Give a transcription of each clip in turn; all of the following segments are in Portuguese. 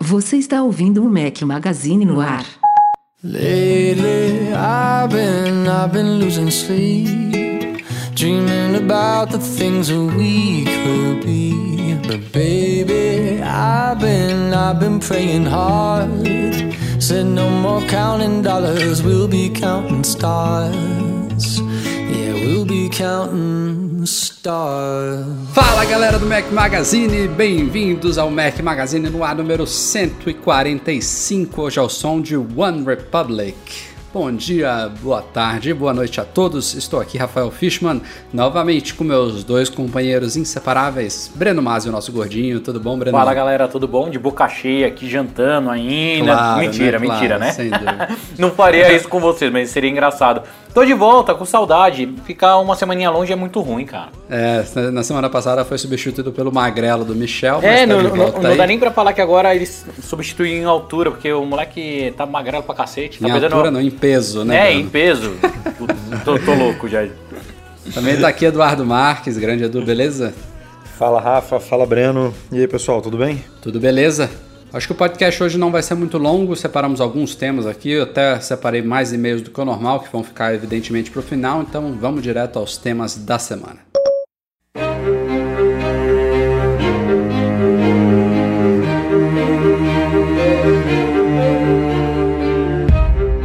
Você está ouvindo o Mac Magazine no ar. Lately, I've been, I've been losing sleep, dreaming about the things that we could be. But baby, I've been, I've been praying hard. Said no more counting dollars, we'll be counting stars. Yeah, we'll be counting stars. Fala galera do Mac Magazine, bem-vindos ao Mac Magazine no ar número 145. Hoje é o som de One Republic. Bom dia, boa tarde, boa noite a todos. Estou aqui, Rafael Fishman, novamente com meus dois companheiros inseparáveis, Breno Masi, o nosso gordinho. Tudo bom, Breno? Fala galera, tudo bom? De boca cheia aqui jantando ainda. Claro, mentira, né? mentira, Claro, né? sem dúvida. Não faria isso com vocês, mas seria engraçado. Tô de volta, com saudade. Ficar uma semaninha longe é muito ruim, cara. É, na semana passada foi substituído pelo magrelo do Michel, mas É, tá não, de não, não aí. dá nem pra falar que agora eles substituem em altura, porque o moleque tá magrelo pra cacete. Tá Em perdendo- altura não, em peso, né? É, Breno? em peso. tô, tô louco já. Também tá aqui Eduardo Marques, grande Edu, beleza? Fala Rafa, fala Breno. E aí pessoal, tudo bem? Tudo beleza? Acho que o podcast hoje não vai ser muito longo, separamos alguns temas aqui, eu até separei mais e-mails do que o normal, que vão ficar evidentemente para o final, então vamos direto aos temas da semana.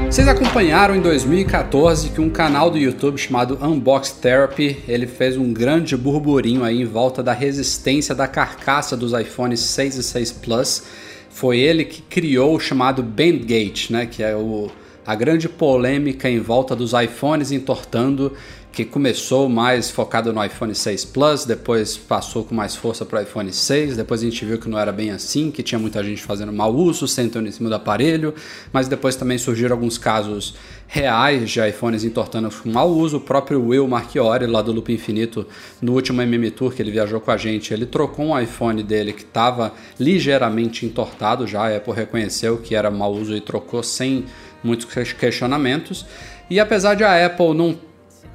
Vocês acompanharam em 2014 que um canal do YouTube chamado Unbox Therapy, ele fez um grande burburinho aí em volta da resistência da carcaça dos iPhones 6 e 6 Plus. Foi ele que criou o chamado Bandgate, né, que é o, a grande polêmica em volta dos iPhones entortando, que começou mais focado no iPhone 6 Plus, depois passou com mais força para o iPhone 6, depois a gente viu que não era bem assim, que tinha muita gente fazendo mau uso, sentando em cima do aparelho, mas depois também surgiram alguns casos reais de iPhones entortando com mau uso. O próprio Will Marchiori, lá do Loop Infinito, no último MM Tour que ele viajou com a gente, ele trocou um iPhone dele que estava ligeiramente entortado já, a Apple reconheceu que era mau uso e trocou sem muitos questionamentos. E apesar de a Apple não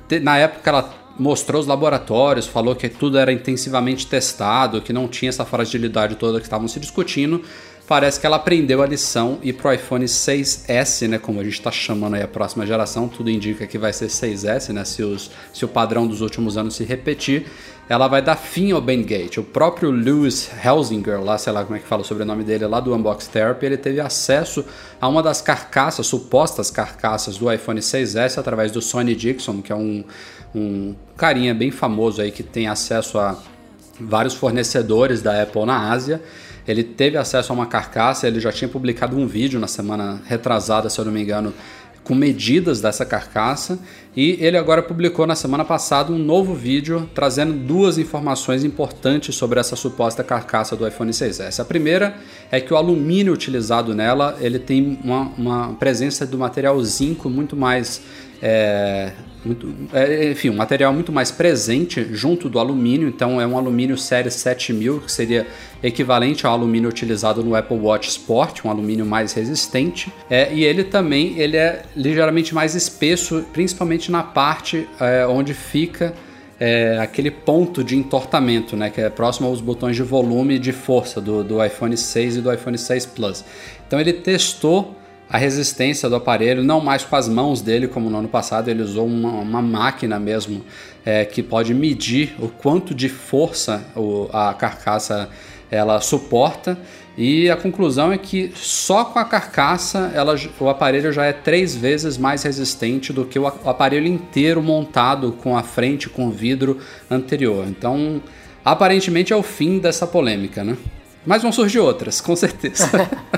te- na época ela mostrou os laboratórios, falou que tudo era intensivamente testado, que não tinha essa fragilidade toda que estavam se discutindo. Parece que ela aprendeu a lição e pro iPhone 6S, né, como a gente está chamando aí a próxima geração, tudo indica que vai ser 6S, né, se, os, se o padrão dos últimos anos se repetir, ela vai dar fim ao Bandgate. O próprio Lewis Helsinger, lá, sei lá como é que fala o sobrenome dele, lá do Unbox Therapy, ele teve acesso a uma das carcaças, supostas carcaças do iPhone 6S através do Sonny Dixon, que é um, um carinha bem famoso aí que tem acesso a vários fornecedores da Apple na Ásia. Ele teve acesso a uma carcaça, ele já tinha publicado um vídeo na semana retrasada, se eu não me engano, com medidas dessa carcaça e ele agora publicou na semana passada um novo vídeo trazendo duas informações importantes sobre essa suposta carcaça do iPhone 6S. A primeira é que o alumínio utilizado nela ele tem uma, uma presença do material zinco muito mais é, muito, é, enfim, um material muito mais presente junto do alumínio, então é um alumínio série 7000, que seria equivalente ao alumínio utilizado no Apple Watch Sport, um alumínio mais resistente, é, e ele também ele é ligeiramente mais espesso, principalmente na parte é, onde fica é, aquele ponto de entortamento, né, que é próximo aos botões de volume e de força do, do iPhone 6 e do iPhone 6 Plus. Então ele testou a resistência do aparelho, não mais com as mãos dele, como no ano passado, ele usou uma, uma máquina mesmo é, que pode medir o quanto de força o, a carcaça ela suporta. E a conclusão é que só com a carcaça ela, o aparelho já é três vezes mais resistente do que o aparelho inteiro montado com a frente com vidro anterior. Então, aparentemente é o fim dessa polêmica, né? Mas vão surgir outras, com certeza.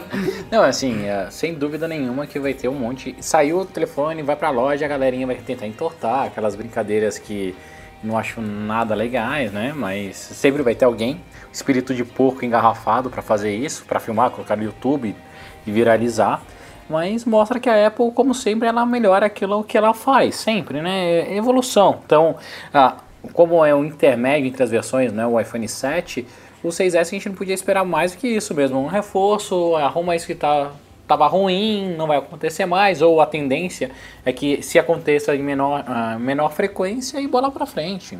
Não, assim, é, sem dúvida nenhuma que vai ter um monte. Saiu o telefone, vai pra loja, a galerinha vai tentar entortar, aquelas brincadeiras que não acho nada legais, né? Mas sempre vai ter alguém, espírito de porco engarrafado para fazer isso, para filmar, colocar no YouTube e viralizar. Mas mostra que a Apple, como sempre, ela melhora aquilo que ela faz, sempre, né? É evolução. Então, ah, como é um intermédio entre as versões, né, o iPhone 7, o 6S a gente não podia esperar mais do que isso mesmo, um reforço, arruma isso que tá tava ruim, não vai acontecer mais, ou a tendência é que se aconteça em menor, uh, menor frequência e bola para frente.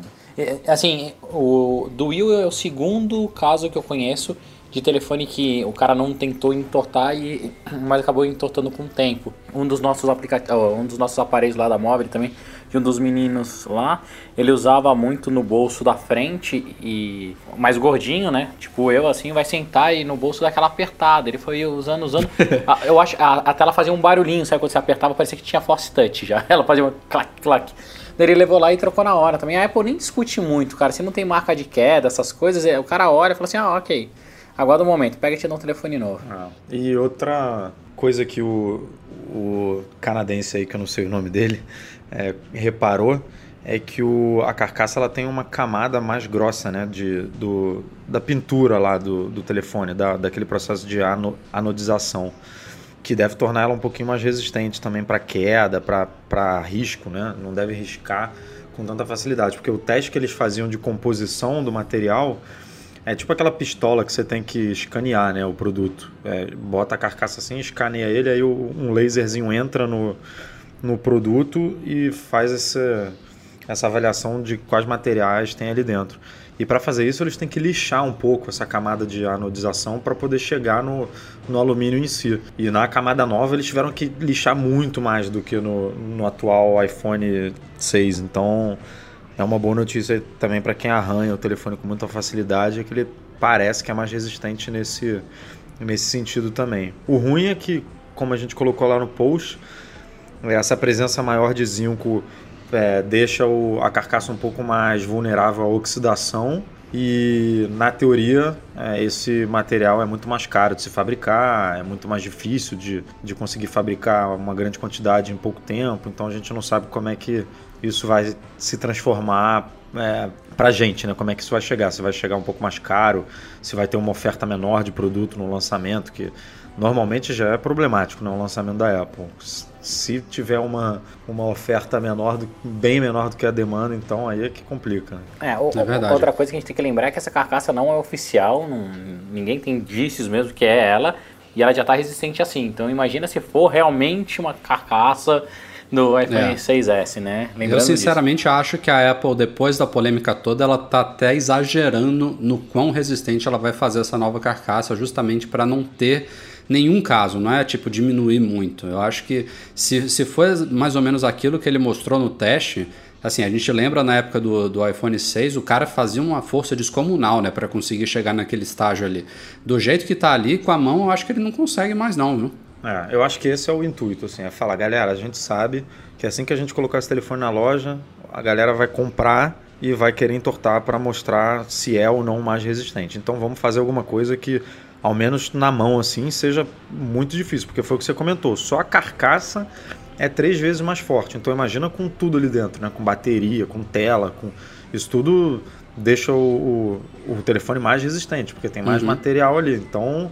assim, o do Will é o segundo caso que eu conheço de telefone que o cara não tentou entortar e mas acabou entortando com o tempo. Um dos nossos aplicativos, um dos nossos aparelhos lá da móvel também, de um dos meninos lá, ele usava muito no bolso da frente e mais gordinho, né? Tipo eu assim, vai sentar e no bolso daquela apertada. Ele foi usando, usando. eu acho a, a tela fazia um barulhinho, sabe quando você apertava, parecia que tinha force touch já. Ela fazia um clac clac. Ele levou lá e trocou na hora também. A Apple nem discute muito, cara. Se não tem marca de queda, essas coisas, é, o cara olha e fala assim: "Ah, OK". Aguarda um momento, pega e te dá um telefone novo. Ah, e outra coisa que o, o canadense aí, que eu não sei o nome dele, é, reparou é que o, a carcaça ela tem uma camada mais grossa né, de, do, da pintura lá do, do telefone, da, daquele processo de ano, anodização, que deve tornar ela um pouquinho mais resistente também para queda, para risco, né? não deve riscar com tanta facilidade, porque o teste que eles faziam de composição do material é tipo aquela pistola que você tem que escanear né, o produto. É, bota a carcaça assim, escaneia ele, aí um laserzinho entra no, no produto e faz essa, essa avaliação de quais materiais tem ali dentro. E para fazer isso, eles têm que lixar um pouco essa camada de anodização para poder chegar no, no alumínio em si. E na camada nova, eles tiveram que lixar muito mais do que no, no atual iPhone 6. Então, é uma boa notícia também para quem arranha o telefone com muita facilidade, é que ele parece que é mais resistente nesse, nesse sentido também. O ruim é que, como a gente colocou lá no post, essa presença maior de zinco é, deixa o, a carcaça um pouco mais vulnerável à oxidação e na teoria é, esse material é muito mais caro de se fabricar, é muito mais difícil de, de conseguir fabricar uma grande quantidade em pouco tempo, então a gente não sabe como é que isso vai se transformar é, para gente, né? Como é que isso vai chegar? Se vai chegar um pouco mais caro, se vai ter uma oferta menor de produto no lançamento, que normalmente já é problemático né? lançamento da Apple. Se tiver uma, uma oferta menor, do, bem menor do que a demanda, então aí é que complica. Né? É, o, é outra coisa que a gente tem que lembrar é que essa carcaça não é oficial, não, ninguém tem indícios mesmo que é ela, e ela já está resistente assim. Então imagina se for realmente uma carcaça no iPhone é. 6S, né? Lembrando Eu sinceramente disso. acho que a Apple, depois da polêmica toda, ela tá até exagerando no quão resistente ela vai fazer essa nova carcaça, justamente para não ter nenhum caso, não é tipo diminuir muito. Eu acho que se, se for mais ou menos aquilo que ele mostrou no teste, assim, a gente lembra na época do, do iPhone 6, o cara fazia uma força descomunal, né, para conseguir chegar naquele estágio ali. Do jeito que tá ali, com a mão, eu acho que ele não consegue mais não, viu? É, eu acho que esse é o intuito, assim, é falar, galera, a gente sabe que assim que a gente colocar esse telefone na loja, a galera vai comprar e vai querer entortar para mostrar se é ou não mais resistente. Então vamos fazer alguma coisa que, ao menos na mão assim, seja muito difícil, porque foi o que você comentou, só a carcaça é três vezes mais forte. Então imagina com tudo ali dentro, né? com bateria, com tela, com isso tudo deixa o, o, o telefone mais resistente, porque tem mais uhum. material ali. Então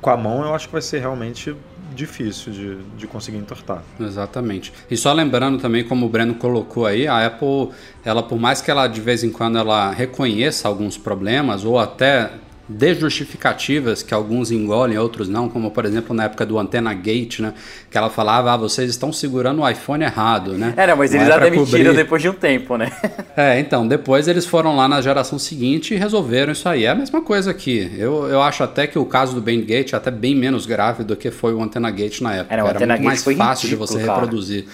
com a mão eu acho que vai ser realmente difícil de, de conseguir entortar. Exatamente. E só lembrando também, como o Breno colocou aí, a Apple, ela por mais que ela de vez em quando ela reconheça alguns problemas ou até de justificativas que alguns engolem, outros não, como por exemplo na época do Antena Gate, né? Que ela falava, ah, vocês estão segurando o iPhone errado, né? É, não, mas eles já demitiram cobrir... depois de um tempo, né? é, então, depois eles foram lá na geração seguinte e resolveram isso aí. É a mesma coisa aqui. Eu, eu acho até que o caso do Bandgate é até bem menos grave do que foi o Antena Gate na época. É, não, Era muito mais fácil ridículo, de você cara. reproduzir.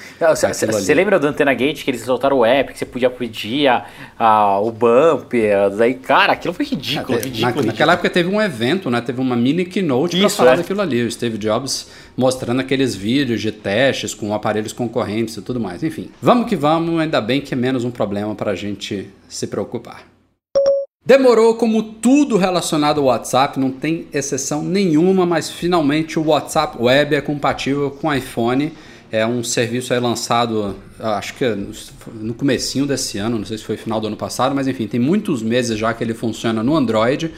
Você lembra do Antena Gate que eles soltaram o app, que você podia pedir a, a, o bump, daí, cara, aquilo foi ridículo, é, ridículo, na, ridículo. Naquela época teve um evento, né? Teve uma mini keynote para falar é. daquilo ali. O Steve Jobs mostrando aqueles vídeos de testes com aparelhos concorrentes e tudo mais. Enfim, vamos que vamos, ainda bem que é menos um problema para a gente se preocupar. Demorou como tudo relacionado ao WhatsApp, não tem exceção nenhuma, mas finalmente o WhatsApp Web é compatível com iPhone. É um serviço aí lançado, acho que no comecinho desse ano, não sei se foi final do ano passado, mas enfim, tem muitos meses já que ele funciona no Android.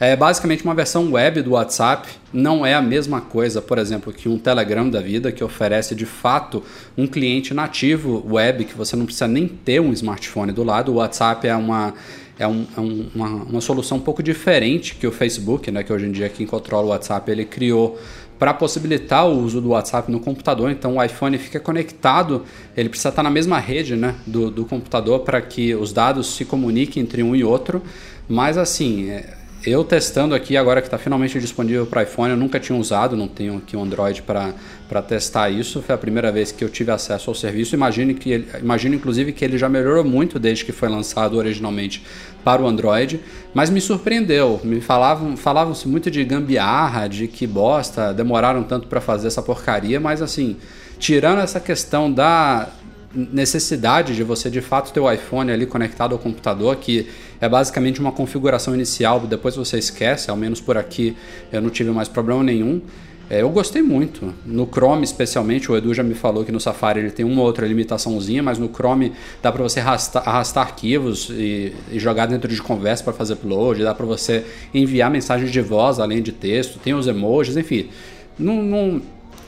É basicamente uma versão web do WhatsApp. Não é a mesma coisa, por exemplo, que um Telegram da vida, que oferece de fato um cliente nativo web, que você não precisa nem ter um smartphone do lado. O WhatsApp é uma é, um, é um, uma, uma, solução um pouco diferente que o Facebook, né, que hoje em dia quem controla o WhatsApp, ele criou para possibilitar o uso do WhatsApp no computador. Então o iPhone fica conectado, ele precisa estar na mesma rede né, do, do computador para que os dados se comuniquem entre um e outro. Mas assim, é, eu testando aqui, agora que está finalmente disponível para iPhone, eu nunca tinha usado, não tenho aqui um Android para testar isso. Foi a primeira vez que eu tive acesso ao serviço. Imagino, que ele, imagino, inclusive, que ele já melhorou muito desde que foi lançado originalmente para o Android, mas me surpreendeu. Me falavam, falavam-se muito de gambiarra, de que bosta, demoraram tanto para fazer essa porcaria, mas assim, tirando essa questão da necessidade de você de fato ter o iPhone ali conectado ao computador, que é basicamente uma configuração inicial, depois você esquece, ao menos por aqui eu não tive mais problema nenhum. É, eu gostei muito. No Chrome, especialmente, o Edu já me falou que no Safari ele tem uma outra limitaçãozinha, mas no Chrome dá para você arrastar, arrastar arquivos e, e, jogar dentro de conversa para fazer upload, dá para você enviar mensagens de voz além de texto, tem os emojis, enfim. Não, não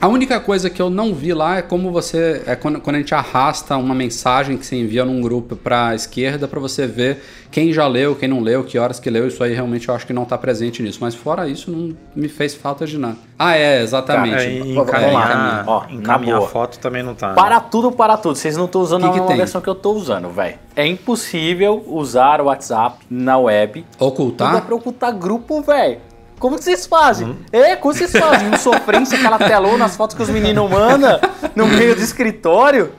a única coisa que eu não vi lá é como você. É quando, quando a gente arrasta uma mensagem que você envia num grupo para a esquerda para você ver quem já leu, quem não leu, que horas que leu. Isso aí realmente eu acho que não está presente nisso. Mas fora isso, não me fez falta de nada. Ah, é, exatamente. Tá, é, encaminhar, Ó, encaminhar foto também não tá. Né? Para tudo, para tudo. Vocês não estão usando que que a tem? versão que eu estou usando, velho. É impossível usar o WhatsApp na web. Ocultar? Não dá pra ocultar grupo, velho. Como que vocês fazem? Uhum. É, como vocês fazem? Um sofrência, aquela telona, as fotos que os meninos mandam no meio do escritório.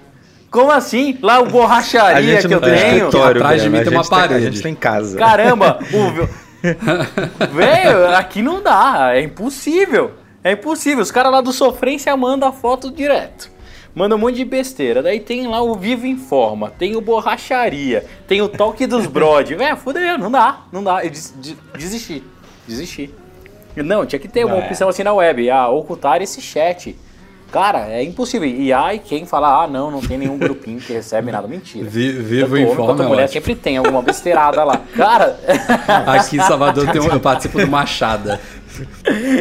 Como assim? Lá o borracharia que eu tenho. Atrás de mim tem uma parede. a gente tem casa. Caramba, o... Velho, aqui não dá. É impossível. É impossível. Os caras lá do sofrência mandam a foto direto. Manda um monte de besteira. Daí tem lá o Vivo Informa, tem o Borracharia, tem o Toque dos Brod. Velho, fudeu, não dá, não dá. Eu des desisti. Desisti. Não, tinha que ter uma é. opção assim na web, a ocultar esse chat. Cara, é impossível. E aí quem fala, ah, não, não tem nenhum grupinho que recebe nada. Mentira. Vivo em forma. É mulher sempre tem alguma besteirada lá. Cara. Aqui em Salvador tem um, eu participo do Machada.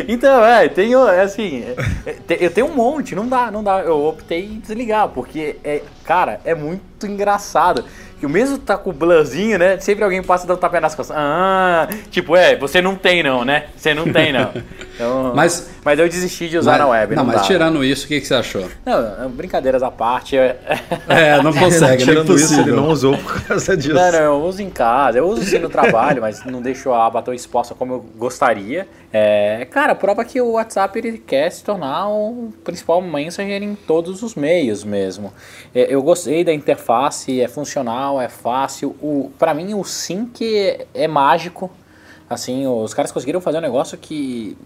Então, é, tenho, é assim, é, eu tenho um monte, não dá, não dá. Eu optei em desligar, porque, é, cara, é muito engraçado que o mesmo tá com o blurzinho, né? Sempre alguém passa dando tapé nas costas. Ah, tipo, é, você não tem não, né? Você não tem não. Então, mas, mas eu desisti de usar mas, na web. Não, não mas dá. tirando isso, o que, que você achou? Não, brincadeiras à parte. Eu... É, não consegue, não, tirando isso, ele não usou por causa disso. Não, não, eu uso em casa, eu uso sim no trabalho, mas não deixo a aba tão exposta como eu gostaria. É, cara, prova que o WhatsApp ele quer se tornar o principal mensager em todos os meios mesmo. É, eu gostei da interface, é funcional, é fácil. O, para mim o sync é, é mágico. Assim, os caras conseguiram fazer um negócio que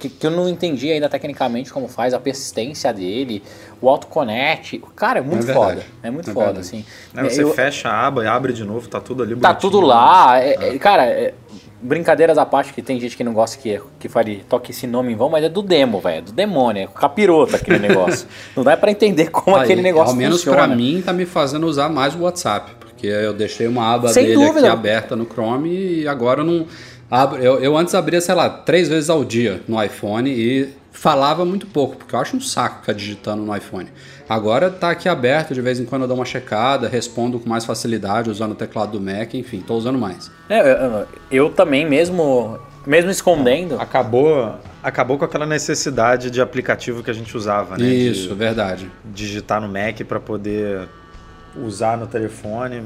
que, que, eu não entendi ainda tecnicamente como faz, a persistência dele, o autoconnect. Cara, é muito é foda. É muito é foda, verdade. assim. É, você eu, fecha a aba e abre de novo, tá tudo ali Tá tudo lá. É, é. cara, brincadeiras à parte, que tem gente que não gosta que, que fale, toque esse nome em vão, mas é do demo, velho. É do demônio, é capiroto aquele negócio. não dá para entender como Aí, aquele negócio funciona. Ao menos para mim, tá me fazendo usar mais o WhatsApp. Porque eu deixei uma aba Sem dele dúvida. aqui aberta no Chrome e agora eu não. Abro, eu, eu antes abria, sei lá, três vezes ao dia no iPhone e falava muito pouco, porque eu acho um saco ficar digitando no iPhone. Agora tá aqui aberto, de vez em quando eu dou uma checada, respondo com mais facilidade usando o teclado do Mac, enfim, tô usando mais. É, eu, eu também, mesmo, mesmo escondendo. Acabou, acabou com aquela necessidade de aplicativo que a gente usava, né? Isso, de verdade. Digitar no Mac para poder usar no telefone,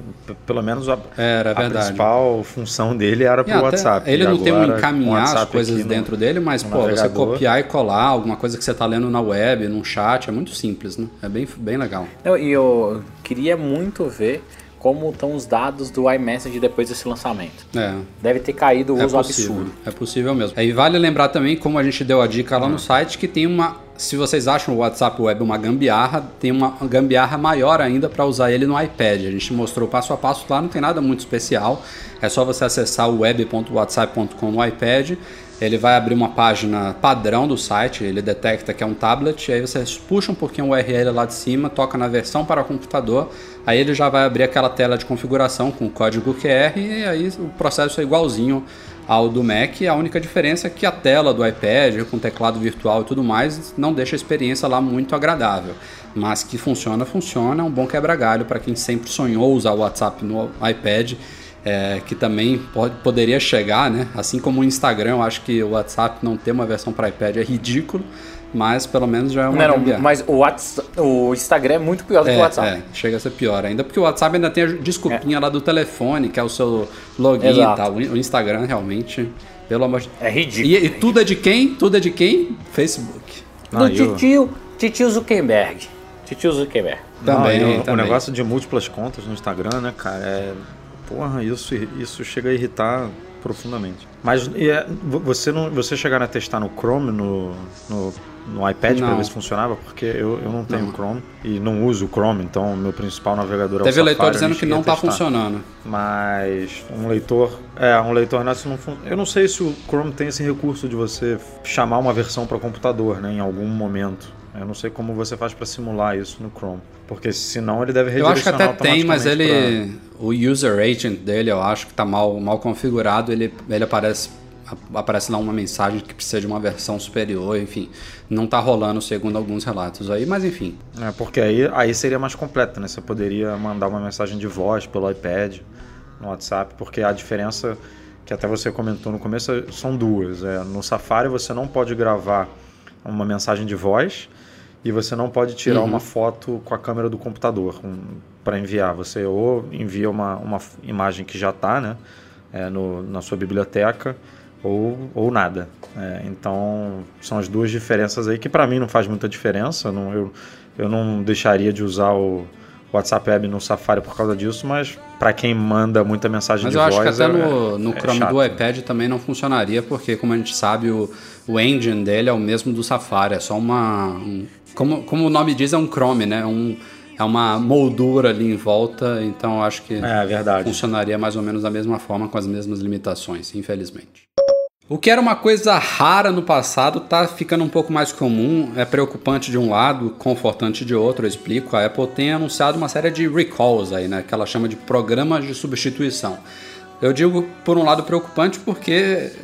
pelo menos a, era, a principal função dele era para o WhatsApp. Ele não tem um encaminhar as coisas dentro no, dele, mas pô, navegador. você copiar e colar alguma coisa que você está lendo na web, num chat, é muito simples, né? É bem, bem legal. E eu queria muito ver como estão os dados do iMessage depois desse lançamento. É. Deve ter caído o é uso possível, absurdo. É possível mesmo. E vale lembrar também, como a gente deu a dica lá no site, que tem uma. Se vocês acham o WhatsApp Web uma gambiarra, tem uma gambiarra maior ainda para usar ele no iPad. A gente mostrou passo a passo lá, não tem nada muito especial. É só você acessar o web.whatsapp.com no iPad ele vai abrir uma página padrão do site, ele detecta que é um tablet, aí você puxa um pouquinho o URL lá de cima, toca na versão para computador, aí ele já vai abrir aquela tela de configuração com o código QR e aí o processo é igualzinho ao do Mac. A única diferença é que a tela do iPad, com teclado virtual e tudo mais, não deixa a experiência lá muito agradável. Mas que funciona, funciona. É um bom quebra-galho para quem sempre sonhou usar o WhatsApp no iPad. É, que também pode, poderia chegar, né? Assim como o Instagram, eu acho que o WhatsApp não ter uma versão para iPad é ridículo mas pelo menos já é uma não, não, mas o, WhatsApp, o Instagram é muito pior do é, que o WhatsApp. É, chega a ser pior ainda, porque o WhatsApp ainda tem a desculpinha é. lá do telefone, que é o seu login Exato. e tal. O Instagram realmente, pelo amor de É ridículo. E, e tudo é de quem? Tudo é de quem? Facebook. Do titio, titio Zuckerberg. Titio Zuckerberg. Também, não, também. O negócio de múltiplas contas no Instagram, né, cara, é... Porra, isso, isso chega a irritar profundamente. Mas é, você não, você chegaram a testar no Chrome, no, no no iPad para ver se funcionava, porque eu, eu não tenho não. Chrome e não uso o Chrome, então o meu principal navegador Teve é o Safari. Teve leitor dizendo que não está funcionando. Mas um leitor, é, um leitor nosso não Eu não sei se o Chrome tem esse recurso de você chamar uma versão para computador, né, em algum momento. Eu não sei como você faz para simular isso no Chrome. Porque senão ele deve redirecionar Eu acho que até tem, mas ele. Pra... O user agent dele, eu acho que está mal, mal configurado. Ele, ele aparece aparece lá uma mensagem que precisa de uma versão superior, enfim, não está rolando segundo alguns relatos aí, mas enfim. É, porque aí, aí seria mais completo, né? Você poderia mandar uma mensagem de voz pelo iPad, no WhatsApp, porque a diferença que até você comentou no começo são duas. É, no Safari você não pode gravar uma mensagem de voz e você não pode tirar uhum. uma foto com a câmera do computador um, para enviar. Você ou envia uma, uma imagem que já está né, é, no, na sua biblioteca ou, ou nada. É, então, são as duas diferenças aí que para mim não faz muita diferença. Não, eu, eu não deixaria de usar o WhatsApp Web no Safari por causa disso, mas para quem manda muita mensagem mas de voz... Mas eu acho que até é, no, no é Chrome chato. do iPad também não funcionaria, porque como a gente sabe, o, o engine dele é o mesmo do Safari, é só uma... Um, como, como o nome diz, é um Chrome, né? Um, é uma moldura ali em volta, então acho que é, funcionaria mais ou menos da mesma forma, com as mesmas limitações, infelizmente. O que era uma coisa rara no passado está ficando um pouco mais comum, é preocupante de um lado, confortante de outro, eu explico. A Apple tem anunciado uma série de recalls aí, né, que ela chama de programas de substituição. Eu digo por um lado preocupante porque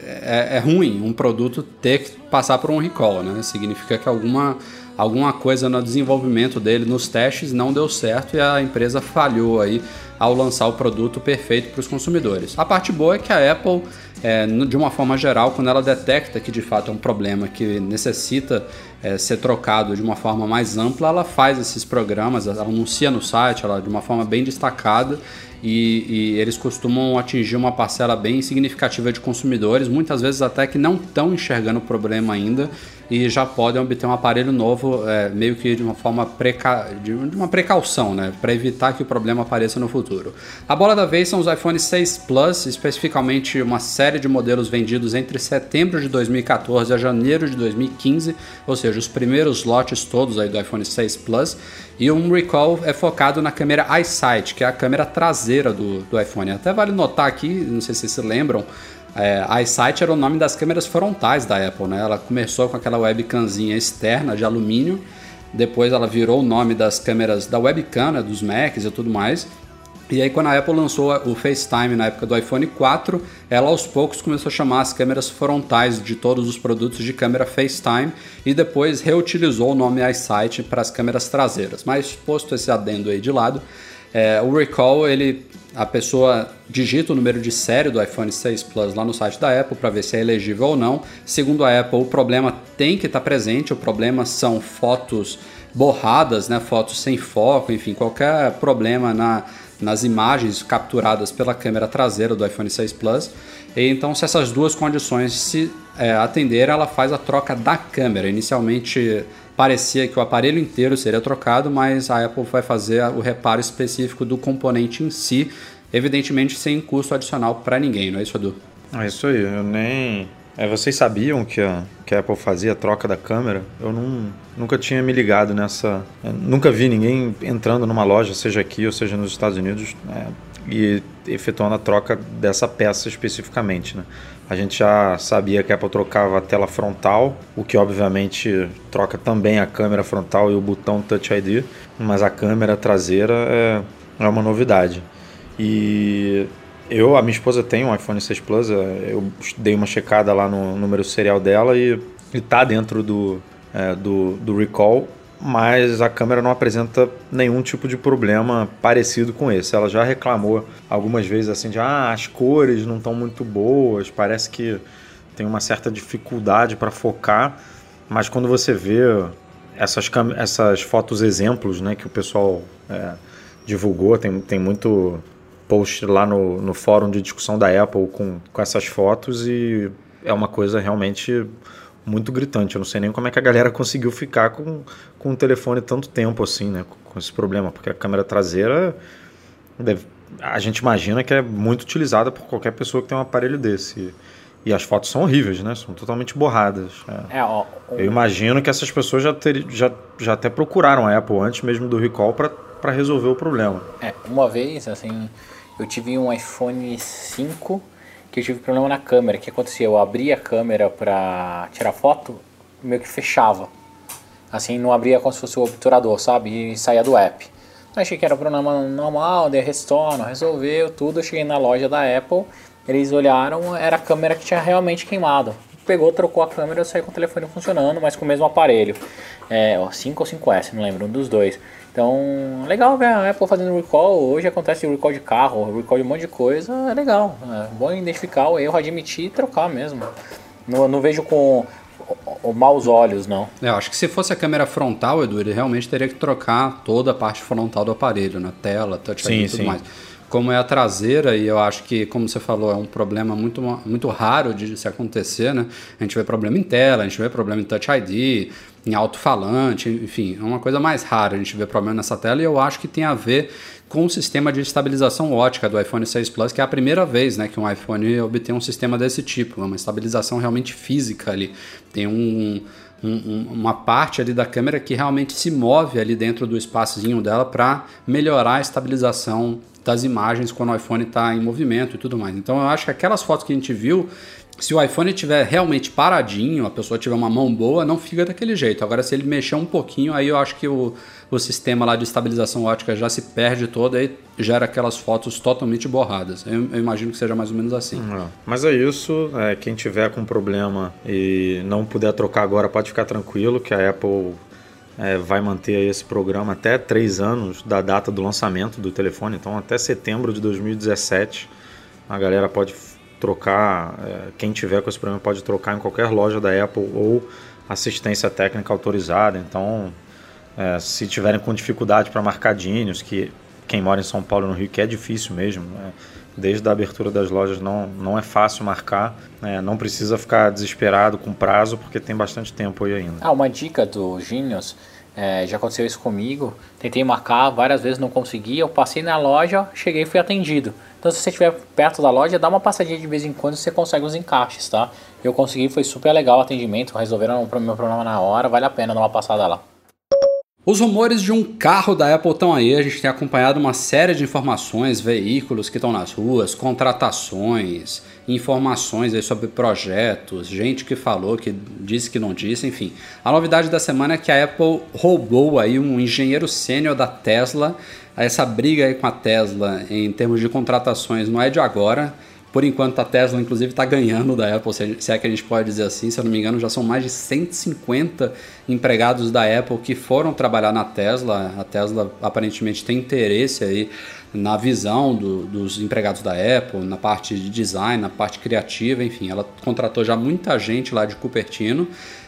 é, é ruim um produto ter que passar por um recall, né? Significa que alguma alguma coisa no desenvolvimento dele, nos testes, não deu certo e a empresa falhou aí ao lançar o produto perfeito para os consumidores. A parte boa é que a Apple, é, de uma forma geral, quando ela detecta que de fato é um problema que necessita é, ser trocado de uma forma mais ampla, ela faz esses programas, ela anuncia no site, ela de uma forma bem destacada e, e, eles costumam atingir uma parcela bem significativa de consumidores, muitas vezes até que não estão enxergando o problema ainda e já podem obter um aparelho novo, é, meio que de uma forma preca... de uma precaução, né, para evitar que o problema apareça no futuro. A bola da vez são os iPhone 6 Plus, especificamente uma série de modelos vendidos entre setembro de 2014 a janeiro de 2015, ou seja, os primeiros lotes todos aí do iPhone 6 Plus. E um recall é focado na câmera iSight, que é a câmera traseira do, do iPhone. Até vale notar aqui, não sei se vocês se lembram, é, a iSight era o nome das câmeras frontais da Apple, né? Ela começou com aquela webcamzinha externa de alumínio, depois ela virou o nome das câmeras da webcam, né, dos Macs e tudo mais. E aí quando a Apple lançou o FaceTime na época do iPhone 4, ela aos poucos começou a chamar as câmeras frontais de todos os produtos de câmera FaceTime e depois reutilizou o nome iSight para as câmeras traseiras. Mas posto esse adendo aí de lado, é, o recall ele a pessoa digita o número de série do iPhone 6 Plus lá no site da Apple para ver se é elegível ou não. Segundo a Apple, o problema tem que estar tá presente, o problema são fotos borradas, né, fotos sem foco, enfim, qualquer problema na, nas imagens capturadas pela câmera traseira do iPhone 6 Plus. E então, se essas duas condições se é, atenderem, ela faz a troca da câmera. Inicialmente parecia que o aparelho inteiro seria trocado, mas a Apple vai fazer o reparo específico do componente em si, evidentemente sem custo adicional para ninguém, não é isso, Edu? É isso aí, eu nem. É, vocês sabiam que a, que a Apple fazia a troca da câmera? Eu não, nunca tinha me ligado nessa. nunca vi ninguém entrando numa loja, seja aqui ou seja nos Estados Unidos, é, e efetuando a troca dessa peça especificamente. Né? A gente já sabia que a Apple trocava a tela frontal, o que obviamente troca também a câmera frontal e o botão Touch ID, mas a câmera traseira é, é uma novidade. E eu, a minha esposa tem um iPhone 6 Plus, é, eu dei uma checada lá no número serial dela e, está dentro do, é, do, do recall, mas a câmera não apresenta nenhum tipo de problema parecido com esse. Ela já reclamou algumas vezes assim de ah, as cores não estão muito boas, parece que tem uma certa dificuldade para focar, mas quando você vê essas, essas fotos exemplos né, que o pessoal é, divulgou, tem, tem muito post lá no, no fórum de discussão da Apple com, com essas fotos e é uma coisa realmente muito gritante. Eu não sei nem como é que a galera conseguiu ficar com, com o telefone tanto tempo assim, né? Com esse problema, porque a câmera traseira deve, a gente imagina que é muito utilizada por qualquer pessoa que tem um aparelho desse. E as fotos são horríveis, né? São totalmente borradas. É. É, ó. Eu imagino que essas pessoas já, ter, já, já até procuraram a Apple antes mesmo do recall para resolver o problema. É, uma vez, assim, eu tive um iPhone 5 que eu tive problema na câmera. O que acontecia? Eu abria a câmera para tirar foto, meio que fechava. Assim, não abria como se fosse o obturador, sabe? E saía do app. Achei que era problema normal, dei retorno, resolveu tudo. Eu cheguei na loja da Apple, eles olharam, era a câmera que tinha realmente queimado. Pegou, trocou a câmera, eu saí com o telefone funcionando, mas com o mesmo aparelho. É, 5 ou 5S, não lembro, um dos dois. Então, legal ver a Apple fazendo recall. Hoje acontece recall de carro, recall de um monte de coisa. É legal. É bom identificar o erro, admitir e trocar mesmo. Não, não vejo com maus olhos, não. É, eu acho que se fosse a câmera frontal, Edu, ele realmente teria que trocar toda a parte frontal do aparelho, na tela, touch ID e tudo sim. mais. Como é a traseira, e eu acho que, como você falou, é um problema muito, muito raro de se acontecer, né? A gente vê problema em tela, a gente vê problema em Touch ID, em alto-falante, enfim, é uma coisa mais rara a gente ver problema nessa tela e eu acho que tem a ver com o sistema de estabilização ótica do iPhone 6 Plus, que é a primeira vez né, que um iPhone obtém um sistema desse tipo, uma estabilização realmente física ali. Tem um, um, uma parte ali da câmera que realmente se move ali dentro do espacinho dela para melhorar a estabilização das imagens quando o iPhone está em movimento e tudo mais. Então eu acho que aquelas fotos que a gente viu se o iPhone estiver realmente paradinho, a pessoa tiver uma mão boa, não fica daquele jeito. Agora, se ele mexer um pouquinho, aí eu acho que o, o sistema lá de estabilização ótica já se perde todo e gera aquelas fotos totalmente borradas. Eu, eu imagino que seja mais ou menos assim. É. Mas é isso. É, quem tiver com problema e não puder trocar agora, pode ficar tranquilo que a Apple é, vai manter esse programa até três anos da data do lançamento do telefone. Então, até setembro de 2017, a galera pode trocar, é, quem tiver com esse problema pode trocar em qualquer loja da Apple ou assistência técnica autorizada. Então, é, se tiverem com dificuldade para marcar dínios, que quem mora em São Paulo no Rio que é difícil mesmo, né? desde a abertura das lojas não, não é fácil marcar, né? não precisa ficar desesperado com prazo porque tem bastante tempo aí ainda. Ah, uma dica do Genius é, já aconteceu isso comigo. Tentei marcar várias vezes, não consegui. Eu passei na loja, cheguei e fui atendido. Então, se você estiver perto da loja, dá uma passadinha de vez em quando você consegue os encaixes, tá? Eu consegui, foi super legal o atendimento, resolveram o meu problema na hora, vale a pena dar uma passada lá. Os rumores de um carro da Apple estão aí, a gente tem acompanhado uma série de informações, veículos que estão nas ruas, contratações, informações aí sobre projetos, gente que falou, que disse que não disse, enfim. A novidade da semana é que a Apple roubou aí um engenheiro sênior da Tesla. Essa briga aí com a Tesla em termos de contratações não é de agora. Por enquanto, a Tesla, inclusive, está ganhando da Apple, se é que a gente pode dizer assim. Se eu não me engano, já são mais de 150 empregados da Apple que foram trabalhar na Tesla. A Tesla aparentemente tem interesse aí na visão do, dos empregados da Apple, na parte de design, na parte criativa, enfim. Ela contratou já muita gente lá de Cupertino.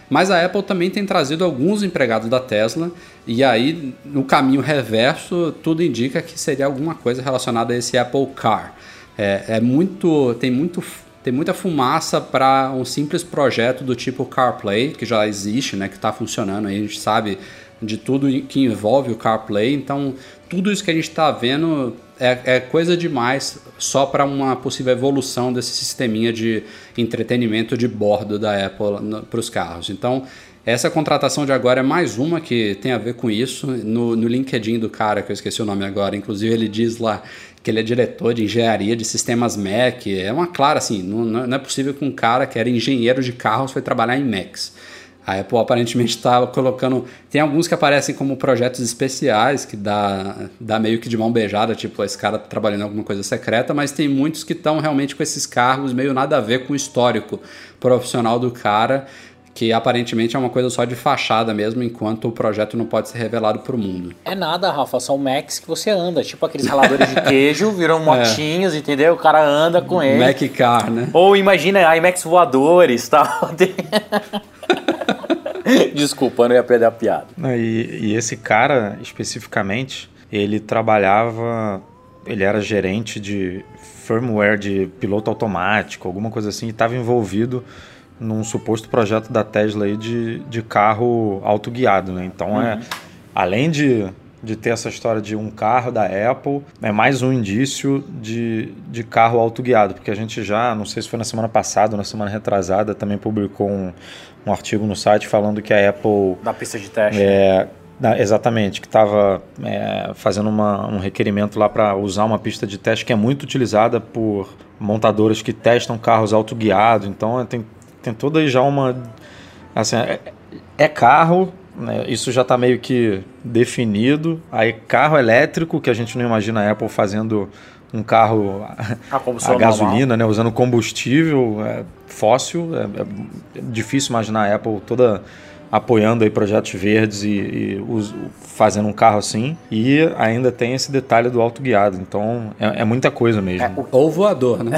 Mas a Apple também tem trazido alguns empregados da Tesla, e aí no caminho reverso, tudo indica que seria alguma coisa relacionada a esse Apple Car. É, é muito, tem muito tem muita fumaça para um simples projeto do tipo CarPlay, que já existe, né, que está funcionando, aí a gente sabe de tudo que envolve o CarPlay, então tudo isso que a gente está vendo é, é, coisa demais só para uma possível evolução desse sisteminha de entretenimento de bordo da Apple para os carros. Então, essa contratação de agora é mais uma que tem a ver com isso. No, no LinkedIn do cara, que eu esqueci o nome agora, inclusive ele diz lá que ele é diretor de engenharia de sistemas Mac. É uma clara assim, não, não é possível que um cara que era engenheiro de carros foi trabalhar em Macs. A Apple aparentemente está colocando. Tem alguns que aparecem como projetos especiais, que dá, dá meio que de mão beijada, tipo, esse cara tá trabalhando em alguma coisa secreta, mas tem muitos que estão realmente com esses cargos meio nada a ver com o histórico profissional do cara, que aparentemente é uma coisa só de fachada mesmo, enquanto o projeto não pode ser revelado para o mundo. É nada, Rafa, são Macs que você anda, tipo aqueles raladores de queijo, viram motinhos, é. entendeu? O cara anda com ele. Mac Car, né? Ou imagina IMAX voadores, tal. Desculpa, não ia perder a piada. E, e esse cara, especificamente, ele trabalhava, ele era gerente de firmware de piloto automático, alguma coisa assim, e estava envolvido num suposto projeto da Tesla aí de, de carro autoguiado, né? Então é, uhum. é além de, de ter essa história de um carro da Apple, é mais um indício de, de carro autoguiado, porque a gente já, não sei se foi na semana passada ou na semana retrasada, também publicou um, um artigo no site falando que a Apple. Da pista de teste. É, exatamente, que estava é, fazendo uma, um requerimento lá para usar uma pista de teste que é muito utilizada por montadoras que testam carros autoguiados. Então tem, tem toda aí já uma. Assim, é, é carro, né, isso já está meio que definido. Aí carro elétrico, que a gente não imagina a Apple fazendo um carro a, a gasolina, né, usando combustível é, fóssil. É, é, difícil imaginar a Apple toda apoiando aí projetos verdes e, e us, fazendo um carro assim. E ainda tem esse detalhe do auto guiado. Então é, é muita coisa mesmo. É, o... Ou voador, né?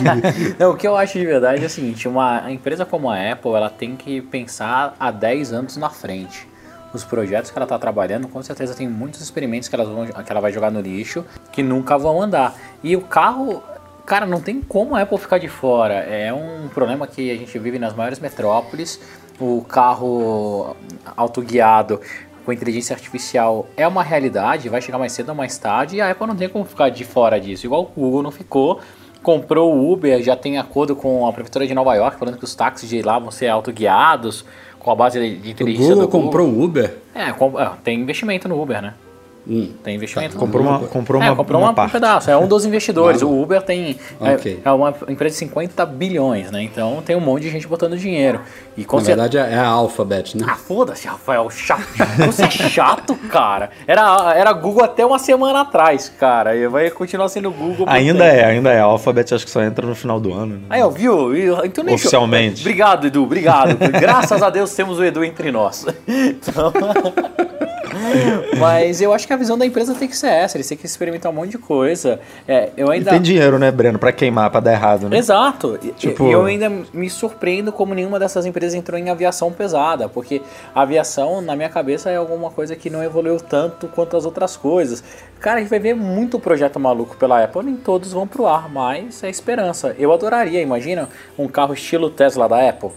Não, o que eu acho de verdade é o seguinte: uma empresa como a Apple ela tem que pensar há 10 anos na frente os projetos que ela está trabalhando, com certeza tem muitos experimentos que, elas vão, que ela vai jogar no lixo que nunca vão andar. E o carro, cara, não tem como a Apple ficar de fora. É um problema que a gente vive nas maiores metrópoles. O carro autoguiado com inteligência artificial é uma realidade, vai chegar mais cedo ou mais tarde, e a Apple não tem como ficar de fora disso. Igual o Google não ficou, comprou o Uber, já tem acordo com a prefeitura de Nova York, falando que os táxis de lá vão ser autoguiados com a base de inteligência o Google comprou o Uber? É, é, tem investimento no Uber, né? Hum. Tem investimento. Tá, comprou, uma, comprou é, uma, comprou uma, uma, um pedaço. É um dos investidores. o Uber tem. É, okay. É, é, uma empresa de 50 bilhões, né? Então tem um monte de gente botando dinheiro. E Na verdade é a Alphabet, né? Ah, foda-se, Rafael. Chato. Você é chato, cara. Era, era Google até uma semana atrás, cara. E vai continuar sendo Google. Ainda é, ainda é. A Alphabet acho que só entra no final do ano. Né? Aí, ó, viu? Então, Oficialmente. Obrigado, Edu. Obrigado. Graças a Deus temos o Edu entre nós. Então. Mas eu acho que a visão da empresa tem que ser essa, eles têm que experimentar um monte de coisa. É, eu ainda... E tem dinheiro, né, Breno, para queimar, para dar errado, né? Exato. Tipo... E eu ainda me surpreendo como nenhuma dessas empresas entrou em aviação pesada, porque a aviação, na minha cabeça, é alguma coisa que não evoluiu tanto quanto as outras coisas. Cara, a gente vai ver muito projeto maluco pela Apple, nem todos vão pro ar, mas é esperança. Eu adoraria, imagina, um carro estilo Tesla da Apple.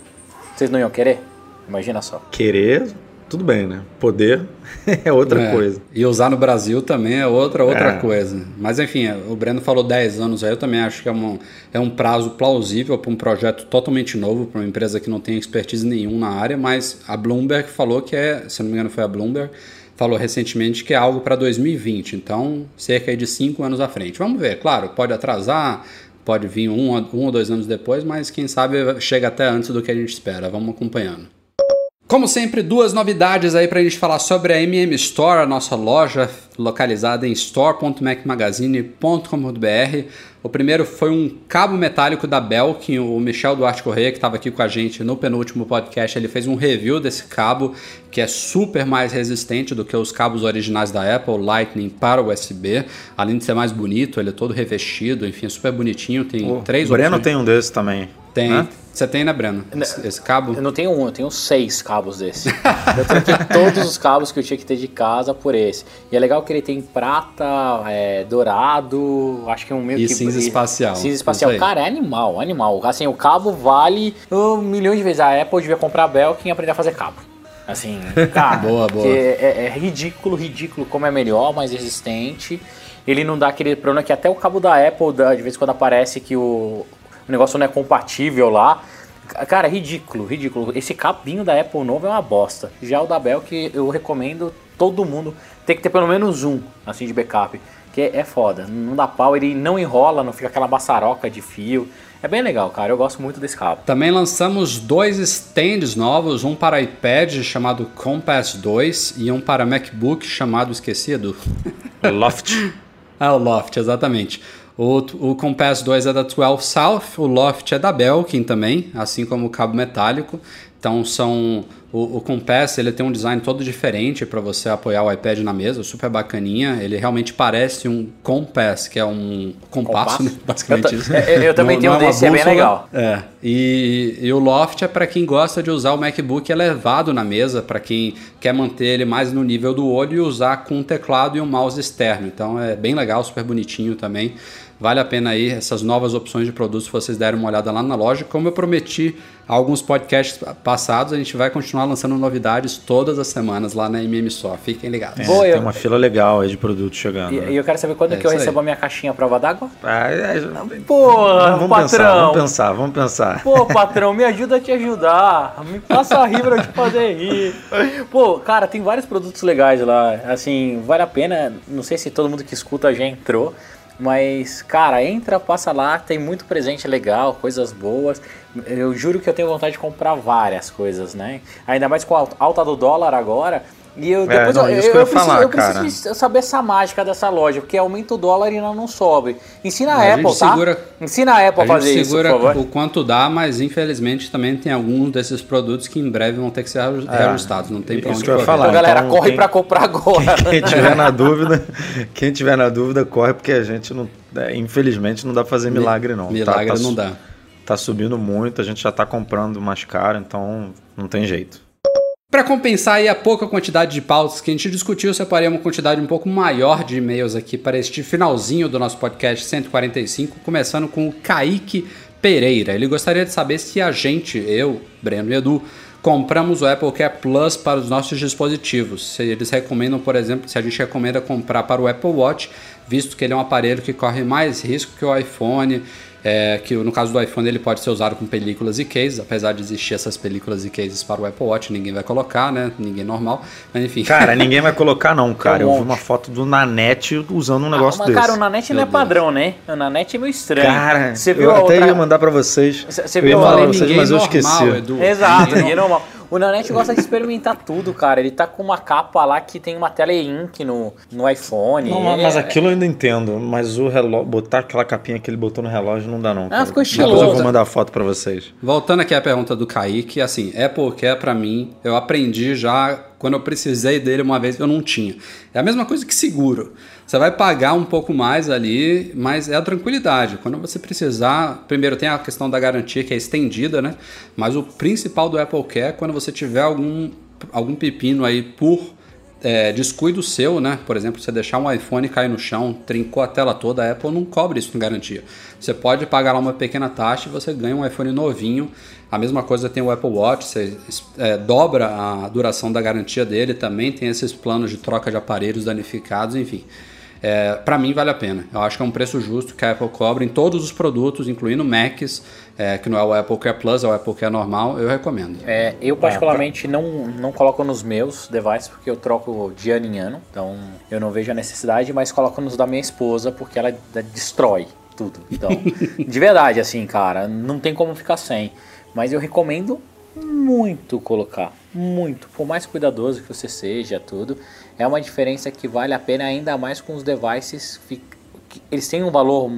Vocês não iam querer? Imagina só. Querer, tudo bem, né? Poder é outra é, coisa. E usar no Brasil também é outra outra é. coisa. Mas enfim, o Breno falou 10 anos aí, eu também acho que é, uma, é um prazo plausível para um projeto totalmente novo, para uma empresa que não tem expertise nenhum na área, mas a Bloomberg falou que é, se não me engano foi a Bloomberg, falou recentemente que é algo para 2020, então cerca de 5 anos à frente. Vamos ver, claro, pode atrasar, pode vir um, um ou dois anos depois, mas quem sabe chega até antes do que a gente espera. Vamos acompanhando. Como sempre, duas novidades aí para a gente falar sobre a MM Store, a nossa loja localizada em store.macmagazine.com.br. O primeiro foi um cabo metálico da Belkin, o Michel Duarte Correia, que estava aqui com a gente no penúltimo podcast, ele fez um review desse cabo que é super mais resistente do que os cabos originais da Apple, Lightning para USB. Além de ser mais bonito, ele é todo revestido, enfim, é super bonitinho. Tem o três Breno opções. tem um desses também. Tem. Hã? Você tem, né, Breno? Esse, esse, cabo? Eu não tenho um, eu tenho seis cabos desse. eu troquei todos os cabos que eu tinha que ter de casa por esse. E é legal que ele tem prata, é, dourado, acho que é um meio e que. Cinza espacial. Cinza espacial. Cara, é animal, animal. Assim, o cabo vale um milhão de vezes. A Apple devia comprar a Belkin e aprender a fazer cabo. Assim, cara. boa, boa. É, é, ridículo, ridículo como é melhor, mais resistente. Ele não dá aquele problema que até o cabo da Apple, de vez em quando aparece que o, o negócio não é compatível lá. Cara, é ridículo, ridículo. Esse cabinho da Apple novo é uma bosta. Já o da Bell que eu recomendo todo mundo tem que ter pelo menos um, assim, de backup. Que é, é foda. Não dá pau, ele não enrola, não fica aquela maçaroca de fio. É bem legal, cara. Eu gosto muito desse cabo. Também lançamos dois stands novos, um para iPad chamado Compass 2 e um para MacBook chamado esquecido. Loft. ah, o Loft, exatamente. O, o Compass 2 é da 12 South, o Loft é da Belkin também, assim como o cabo metálico. Então são o, o Compass ele tem um design todo diferente para você apoiar o iPad na mesa, super bacaninha. Ele realmente parece um Compass, que é um compasso, né? basicamente eu isso. Eu, eu também Não- tenho não um é desse, é bem bússola. legal. É, e, e o Loft é para quem gosta de usar o MacBook elevado na mesa, para quem quer manter ele mais no nível do olho e usar com um teclado e um mouse externo. Então é bem legal, super bonitinho também. Vale a pena aí essas novas opções de produtos se vocês derem uma olhada lá na loja. Como eu prometi alguns podcasts passados, a gente vai continuar lançando novidades todas as semanas lá na MM Só. Fiquem ligados. É, Boa, tem eu- uma fila legal aí de produtos chegando. E, né? e eu quero saber quando É que eu isso aí. recebo a minha caixinha à prova d'água. Ah, é, Porra, vamos patrão. pensar, vamos pensar, vamos pensar. Pô, patrão, me ajuda a te ajudar. Me passa a rir pra eu te fazer rir. Pô, cara, tem vários produtos legais lá. Assim, vale a pena. Não sei se todo mundo que escuta já entrou. Mas, cara, entra, passa lá, tem muito presente legal, coisas boas. Eu juro que eu tenho vontade de comprar várias coisas, né? Ainda mais com a alta do dólar agora. E eu depois não, eu, isso eu, eu preciso, falar, eu preciso saber essa mágica dessa loja, porque aumenta o dólar e não, não sobe. Ensina a, A Apple, tá? segura- Ensina a Apple a, A fazer gente isso, segura por favor. o quanto dá, mas infelizmente também tem alguns desses produtos que em breve vão ter que ser reajustados. Não tem pra É, isso onde correr. falar. Então, galera, então, corre quem- pra comprar agora. Quem tiver na dúvida, quem tiver na dúvida, corre porque a gente não, é, infelizmente não dá pra fazer milagre não. Tá- Milagre tá, não su- dá. Tá subindo muito, a gente já tá comprando mais caro, então não tem jeito. Para compensar a pouca quantidade de pautas que a gente discutiu, separei uma quantidade um pouco maior de e-mails aqui para este finalzinho do nosso podcast 145, começando com o Kaique Pereira. Ele gostaria de saber se a gente, eu, Breno e Edu, compramos o Apple Care Plus para os nossos dispositivos. Se eles recomendam, por exemplo, se a gente recomenda comprar para o Apple Watch, visto que ele é um aparelho que corre mais risco que o iPhone, é, que no caso do iPhone ele pode ser usado com películas e cases, apesar de existir essas películas e cases para o Apple Watch, ninguém vai colocar, né? Ninguém normal, mas enfim. Cara, ninguém vai colocar não, cara. Um Eu vi uma foto do Nanete usando um negócio Mas, desse. cara, o Nanete não é Meu Deus. padrão, né? O Nanete é meio estranho. Cara, você viu eu a até outra... ia mandar pra vocês. Cê- cê eu viu ia falar pra Ninguém vocês, mas eu normal, esqueci. Edu. Exato, ninguém normal. O Nanete gosta de experimentar tudo, cara. Ele tá com uma capa lá que tem uma tela ink no, no iPhone. Não, mas é- aquilo eu ainda entendo. Mas o relógio, botar aquela capinha que ele botou no relógio não dá não. cara. Ah, ficou Depois eu estiloso. vou mandar a foto pra vocês. Voltando aqui à pergunta do Kaique, assim, Apple Care pra mim, eu aprendi já quando eu precisei dele uma vez, eu não tinha. É a mesma coisa que seguro. Você vai pagar um pouco mais ali, mas é a tranquilidade. Quando você precisar, primeiro tem a questão da garantia que é estendida, né? Mas o principal do Apple Care é quando você tiver algum, algum pepino aí por é, descuido seu, né? Por exemplo, você deixar um iPhone cair no chão, trincou a tela toda, a Apple não cobre isso em garantia. Você pode pagar lá uma pequena taxa e você ganha um iPhone novinho. A mesma coisa tem o Apple Watch, você é, dobra a duração da garantia dele, também tem esses planos de troca de aparelhos danificados, enfim. É, para mim vale a pena. Eu acho que é um preço justo que a Apple cobra em todos os produtos, incluindo Macs, é, que não é o Apple Care Plus, é o Apple Care normal, eu recomendo. É, eu particularmente não, não coloco nos meus devices porque eu troco de ano em ano, então eu não vejo a necessidade, mas coloco nos da minha esposa porque ela destrói tudo. Então, de verdade, assim, cara, não tem como ficar sem. Mas eu recomendo muito colocar, muito. Por mais cuidadoso que você seja, tudo, é uma diferença que vale a pena ainda mais com os devices que eles têm um valor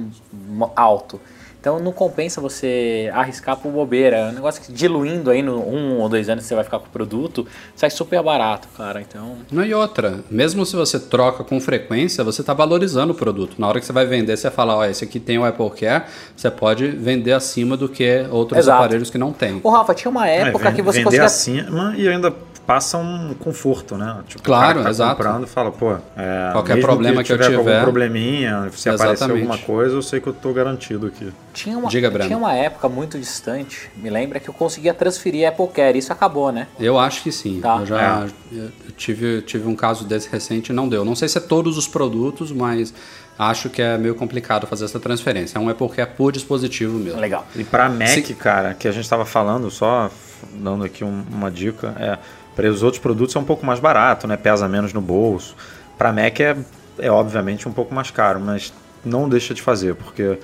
alto. Então não compensa você arriscar por bobeira. É um negócio que diluindo aí no um ou dois anos que você vai ficar com o produto, sai super barato, cara. Então. Não, e outra, mesmo se você troca com frequência, você está valorizando o produto. Na hora que você vai vender, você fala, ó, esse aqui tem o Apple Care, você pode vender acima do que outros Exato. aparelhos que não tem. Ô Rafa, tinha uma época É, que você vender conseguia. acima e ainda passa um conforto, né? Tipo, Claro, o cara que tá exato. comprando fala, pô, é, Qualquer mesmo problema que eu tiver tiver- algum probleminha, se aparecer Exatamente. alguma coisa, eu sei que eu tô garantido aqui. Tinha uma, Diga, Breno. tinha uma época muito distante, me lembra, que eu conseguia transferir Apple Care. Isso acabou, né? Eu acho que sim. Tá. Eu já eu tive, tive um caso desse recente e não deu. Não sei se é todos os produtos, mas acho que é meio complicado fazer essa transferência. É um Apple Care por dispositivo mesmo. Legal. E para Mac, Se- cara, que a gente estava falando, só dando aqui um- uma dica, é para os outros produtos é um pouco mais barato, né? Pesa menos no bolso. Para Mac é, é obviamente um pouco mais caro, mas não deixa de fazer, porque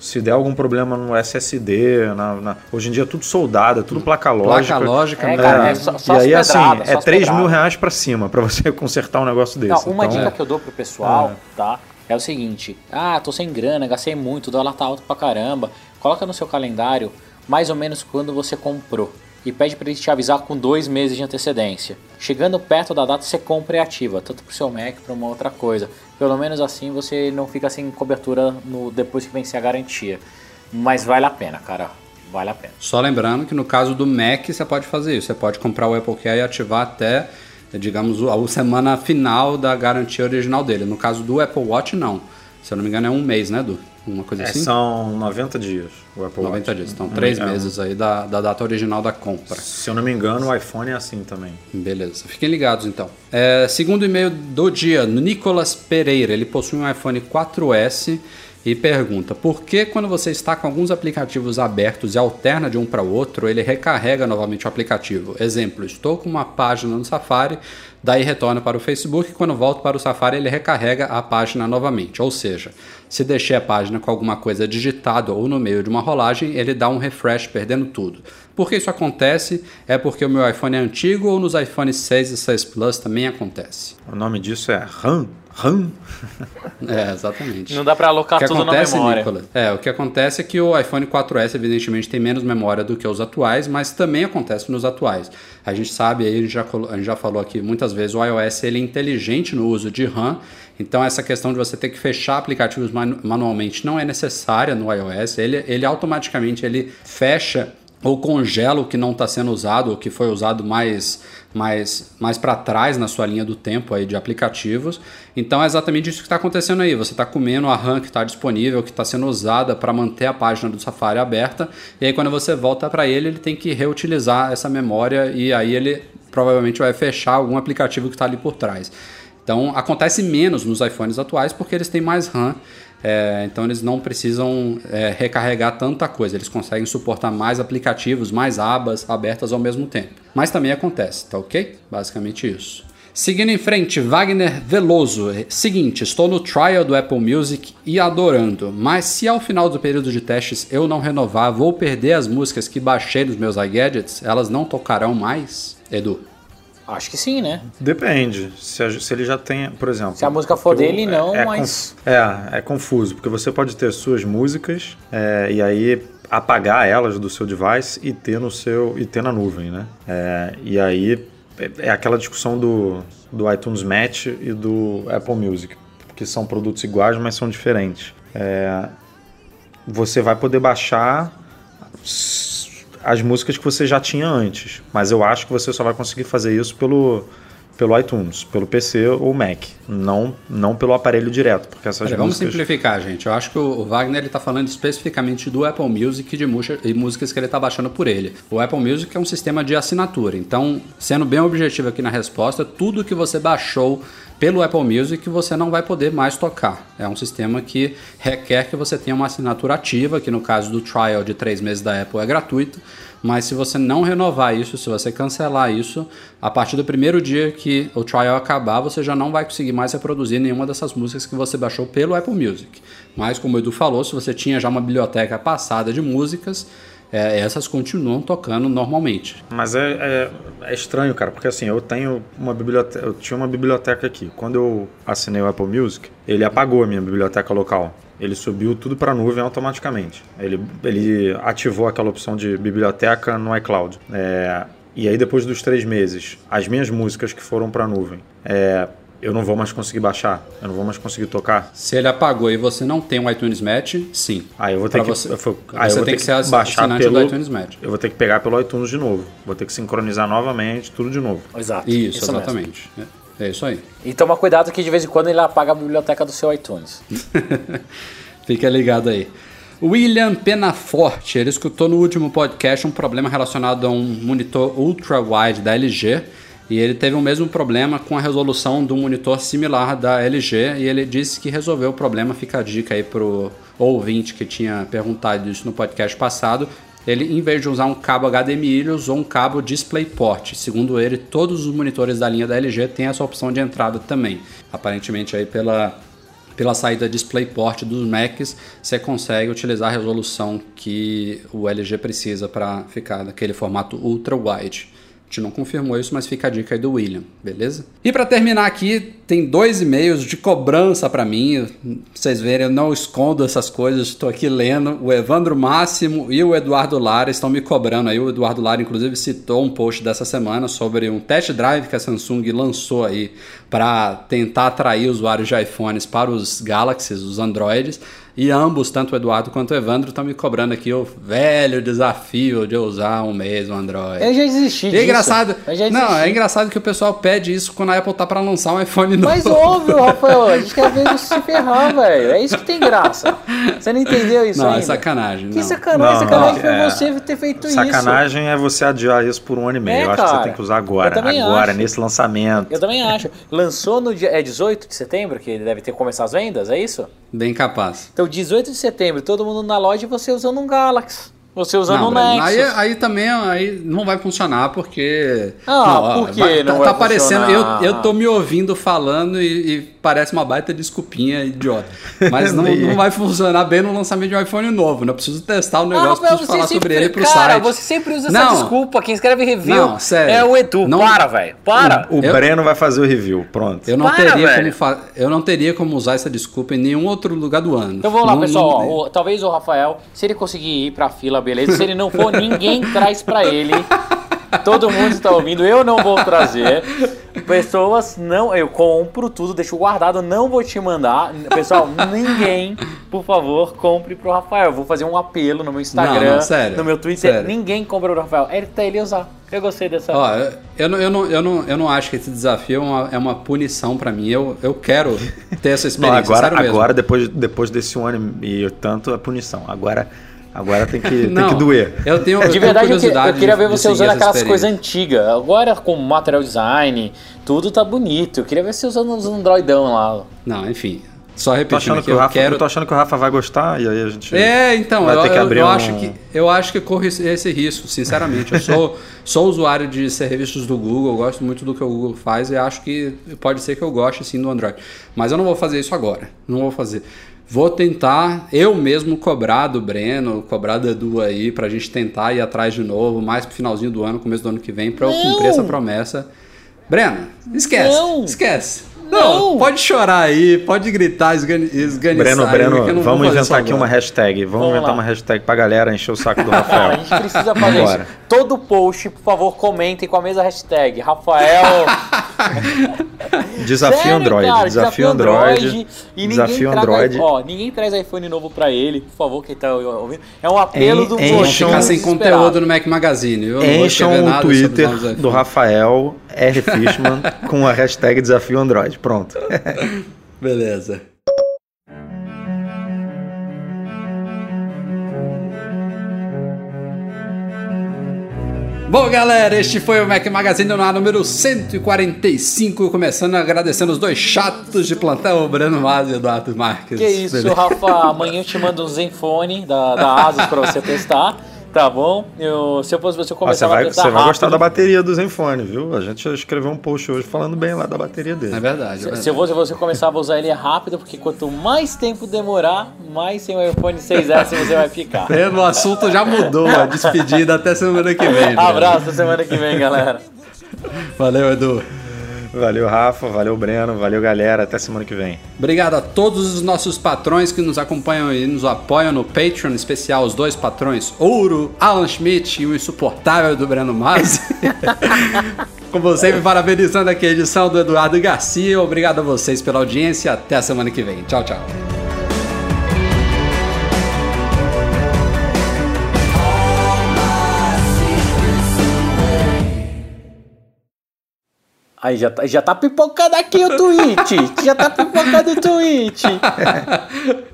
Se der algum problema no SSD, na, na- hoje em dia é tudo soldado, é tudo placa lógica. Placa lógica, É, né? cara, é só- só e aí, assim, é as 3 mil reais pra cima pra você consertar um negócio desse. Não, uma Então, dica que eu dou pro pessoal, tá? É o seguinte: ah, tô sem grana, gastei muito, o dólar tá alto pra caramba. Coloca no seu calendário mais ou menos quando você comprou. E pede pra ele te avisar com dois meses de antecedência. Chegando perto da data, você compra e ativa, tanto pro seu Mac pra uma outra coisa. Pelo menos assim você não fica sem cobertura no, depois que vencer a garantia. Mas vale a pena, cara. Vale a pena. Só lembrando que no caso do Mac você pode fazer isso. Você pode comprar o Apple Care e ativar até, digamos, a semana final da garantia original dele. No caso do Apple Watch, não. Se eu não me engano, é um mês, né, Edu? Uma coisa é, assim? são 90 dias o Apple 90 Watch. dias. Então, três É, meses aí da, da data original da compra. Se eu não me engano, o iPhone é assim também. Beleza, fiquem ligados então. É, segundo e-mail do dia, Nicolas Pereira, ele possui um iPhone 4S e pergunta: por que quando você está com alguns aplicativos abertos e alterna de um para o outro, ele recarrega novamente o aplicativo? Exemplo, estou com uma página no Safari, daí retorna para o Facebook e quando volto para o Safari ele recarrega a página novamente. Ou seja, se deixei a página com alguma coisa digitada ou no meio de uma rolagem, ele dá um refresh perdendo tudo. Por que isso acontece? É porque o meu iPhone é antigo ou nos iPhones 6 e 6 Plus também acontece? O nome disso é RAM. RAM? É, exatamente. Não dá pra O alocar que tudo acontece, na memória. Nicolas? É, o que acontece é que o iPhone 4S, evidentemente, tem menos memória do que os atuais, mas também acontece nos atuais. A gente sabe, aí a gente já, a gente já falou aqui muitas vezes, o iOS ele é inteligente no uso de RAM, então essa questão de você ter que fechar aplicativos manu- manualmente não é necessária no iOS, ele, ele automaticamente ele fecha ou congela o que não está sendo usado, ou que foi usado mais, mais, mais para trás na sua linha do tempo aí de aplicativos. Então é exatamente isso que está acontecendo aí. Você está comendo a RAM que está disponível, que está sendo usada para manter a página do Safari aberta, e aí quando você volta para ele, ele tem que reutilizar essa memória e aí ele provavelmente vai fechar algum aplicativo que está ali por trás. Então acontece menos nos iPhones atuais porque eles têm mais RAM. É, então eles não precisam é, recarregar tanta coisa, eles conseguem suportar mais aplicativos, mais abas abertas ao mesmo tempo. Mas também acontece, tá ok? Basicamente isso. Seguindo em frente, Wagner Veloso. Seguinte, estou no trial do Apple Music e adorando, mas se ao final do período de testes eu não renovar, vou perder as músicas que baixei nos meus iGadgets? Elas não tocarão mais? Edu. Acho que sim, né? Depende. Se, a- se ele já tem, por exemplo. Se a música for dele, não, é, mas- conf- é, é confuso, porque você pode ter suas músicas é, e aí apagar elas do seu device e ter no seu e ter na nuvem, né? É, e aí é, é aquela discussão do, do iTunes Match e do Apple Music, que são produtos iguais, mas são diferentes. É, você vai poder baixar as músicas que você já tinha antes, mas eu acho que você só vai conseguir fazer isso pelo pelo iTunes, pelo PC ou Mac, não não pelo aparelho direto, porque essas Olha, vamos músicas simplificar, gente. Eu acho que o Wagner ele tá falando especificamente do Apple Music e de música- e músicas que ele tá baixando por ele. O Apple Music é um sistema de assinatura. Então, sendo bem objetivo aqui na resposta, tudo que você baixou pelo Apple Music você não vai poder mais tocar. É um sistema que requer que você tenha uma assinatura ativa, que no caso do trial de três meses da Apple é gratuito. Mas se você não renovar isso, se você cancelar isso, a partir do primeiro dia que o trial acabar, você já não vai conseguir mais reproduzir nenhuma dessas músicas que você baixou pelo Apple Music. Mas como o Edu falou, se você tinha já uma biblioteca passada de músicas, é, essas continuam tocando normalmente. Mas é, é, é estranho, cara, porque assim, eu tenho uma biblioteca, eu tinha uma biblioteca aqui. Quando eu assinei o Apple Music, ele apagou a minha biblioteca local. Ele subiu tudo para a nuvem automaticamente. Ele, ele ativou aquela opção de biblioteca no iCloud. É, e aí, depois dos três meses, as minhas músicas que foram para a nuvem, é, eu não vou mais conseguir baixar, eu não vou mais conseguir tocar. Se ele apagou e você não tem um iTunes Match, sim. Aí eu vou ter Pra que, você- eu aí eu você vou tem ter que ser assi- baixar assinante pelo do iTunes Match. Eu vou ter que pegar pelo iTunes de novo. Vou ter que sincronizar novamente, tudo de novo. Exato. Isso, mesmo. exatamente. É é isso aí. E toma cuidado que de vez em quando ele apaga a biblioteca do seu iTunes. Fica ligado aí. William Penaforte, ele escutou no último podcast um problema relacionado a um monitor ultra wide da LG e ele teve o mesmo problema com a resolução de um monitor similar da LG e ele disse que resolveu o problema. Fica a dica aí pro ouvinte que tinha perguntado isso no podcast passado. Ele, em vez de usar um cabo HDMI, ele usou um cabo DisplayPort. Segundo ele, todos os monitores da linha da LG têm essa opção de entrada também. Aparentemente aí pela pela saída DisplayPort dos Macs, você consegue utilizar a resolução que o LG precisa para ficar naquele formato ultra wide. A gente não confirmou isso, mas fica a dica aí do William, beleza? E para terminar aqui, tem dois e-mails de cobrança para mim. Vocês verem, eu não escondo essas coisas, estou aqui lendo. O Evandro Máximo e o Eduardo Lara estão me cobrando aí. O Eduardo Lara, inclusive, citou um post dessa semana sobre um test drive que a Samsung lançou aí para tentar atrair usuários de iPhones para os Galaxies, os Androids. E ambos, tanto o Eduardo quanto o Evandro, estão me cobrando aqui o velho desafio de usar um mês o Android. Eu já desisti E disso. é engraçado. Não, é engraçado que o pessoal pede isso quando a Apple tá para lançar um iPhone novo. Mas óbvio, Rafael, a gente quer ver você se ferrar, velho. É isso que tem graça. Você não entendeu isso Não, ainda? é sacanagem. Que não. sacanagem, Não, sacanagem não, foi é. você ter feito isso. Sacanagem é você adiar isso por um ano e meio. É, eu acho que cara. você tem que usar agora. Agora, acho. nesse lançamento. Eu também acho. Lançou no dia é 18 de setembro, que deve ter começado as vendas, é isso? Bem capaz. Então, 18 de setembro, todo mundo na loja e você usando um Galaxy. Você usando Não, um Nexus. aí, aí também aí não vai funcionar porque. Ah, ó, por que vai- não tá, vai tá parecendo. Eu, eu tô me ouvindo falando e, e parece uma baita desculpinha idiota. Mas não, não vai funcionar bem no lançamento de um iPhone novo. né? Eu preciso testar o Ah, negócio, Rafael, preciso falar sobre ele pro cara, site. você sempre usa Não. essa desculpa. Quem escreve review Não, sério. é o Edu. Não- Para, velho. Para. O Eu- Breno vai fazer o review. Pronto. Eu não, Para, teria velho. como fa- eu não teria como usar essa desculpa em nenhum outro lugar do ano. Então vamos lá, Não- pessoal. não- ó, o- talvez o Rafael, se ele conseguir ir pra fila, beleza. Se ele não for, ninguém traz pra ele. Todo mundo está ouvindo, eu não vou trazer. Pessoas, não, eu compro tudo, deixo guardado, não vou te mandar. Pessoal, ninguém, por favor, compre pro Rafael. Vou fazer um apelo no meu Instagram, Não, não, sério, no meu Twitter. sério. Ninguém compra pro Rafael. Ele tá ele usar. Eu gostei dessa. Ó, eu- eu não, eu, não, eu, não, eu não acho que esse desafio é uma, é uma punição pra mim. Eu, eu quero ter essa Não, experiência. agora, sério mesmo. agora depois, depois desse um ano e tanto, a punição. Agora, agora tem que, tem Não, que doer. Eu tenho, eu De tenho verdade, eu, curiosidade eu queria ver você usando aquelas coisas antigas. Agora com material design, tudo tá bonito. Eu queria ver você usando uns Androidão lá. Não, enfim. Só repetindo que o eu Rafa, quero... eu tô achando que o Rafa vai gostar e aí a gente. É, então, vai eu, ter que eu- abrir eu um- acho que, eu acho que corre esse- esse risco, sinceramente. Eu sou, sou usuário de serviços do Google, eu gosto muito do que o Google faz e acho que pode ser que eu goste sim do Android. Mas eu não vou fazer isso agora. Não vou fazer. Vou tentar eu mesmo cobrar do Breno, cobrar do Edu aí, pra gente tentar ir atrás de novo, mais pro finalzinho do ano, começo do ano que vem, pra eu Não! cumprir essa promessa. Breno, esquece. Não! Esquece. Não! Não, pode chorar aí, pode gritar, esgani- esganiçar. Breno, aí, Breno, que eu não vou vamos inventar aqui agora. uma hashtag. Vamos, Vamos inventar lá. uma hashtag pra galera encher o saco do Cara, a Rafael. gente precisa fazer Vambora. isso. Todo post, por favor, comentem com a mesma hashtag. Rafael. Desafio Sério, Android. cara, desafio Android. E ninguém desafio traga, Android. Ó, ninguém traz iPhone novo pra ele, por favor, quem tá ouvindo. É um apelo En- do encham- Vou Encham- ficar sem conteúdo no Mac Magazine. Eu Encham o Twitter do. Rafael R. Fishman com a hashtag Desafio Android. Pronto. Beleza. Bom, galera, este foi o Mac Magazine no ar número 145. Começando agradecendo os dois chatos de plantão, o Breno Mas e o Eduardo Marques. Que isso, Beleza? Rafa. Amanhã eu te mando um Zenfone da, da Asus pra você testar. Tá bom? Eu, se eu fosse você, eu Você começava vai, a testar você vai gostar da bateria do Zenfone, viu? A gente escreveu um post hoje falando bem lá da bateria dele. É verdade. é Se, verdade. se eu fosse você, eu começava a usar ele rápido, porque quanto mais tempo demorar, mais sem o iPhone 6S você vai ficar. Breno, o assunto já mudou. A despedida até semana que vem. Breno. Abraço, até semana que vem, galera. Valeu, Edu. Valeu, Rafa. Valeu, Breno. Valeu, galera. Até semana que vem. Obrigado a todos os nossos patrões que nos acompanham e nos apoiam no Patreon, em especial os dois patrões, Ouro, Alan Schmidt e o insuportável do Breno Masi. Como sempre, parabenizando aqui a edição do Eduardo Garcia. Obrigado a vocês pela audiência. Até a semana que vem. Tchau, tchau. Aí já tá, já tá pipocando aqui o tweet. Já tá pipocando o tweet.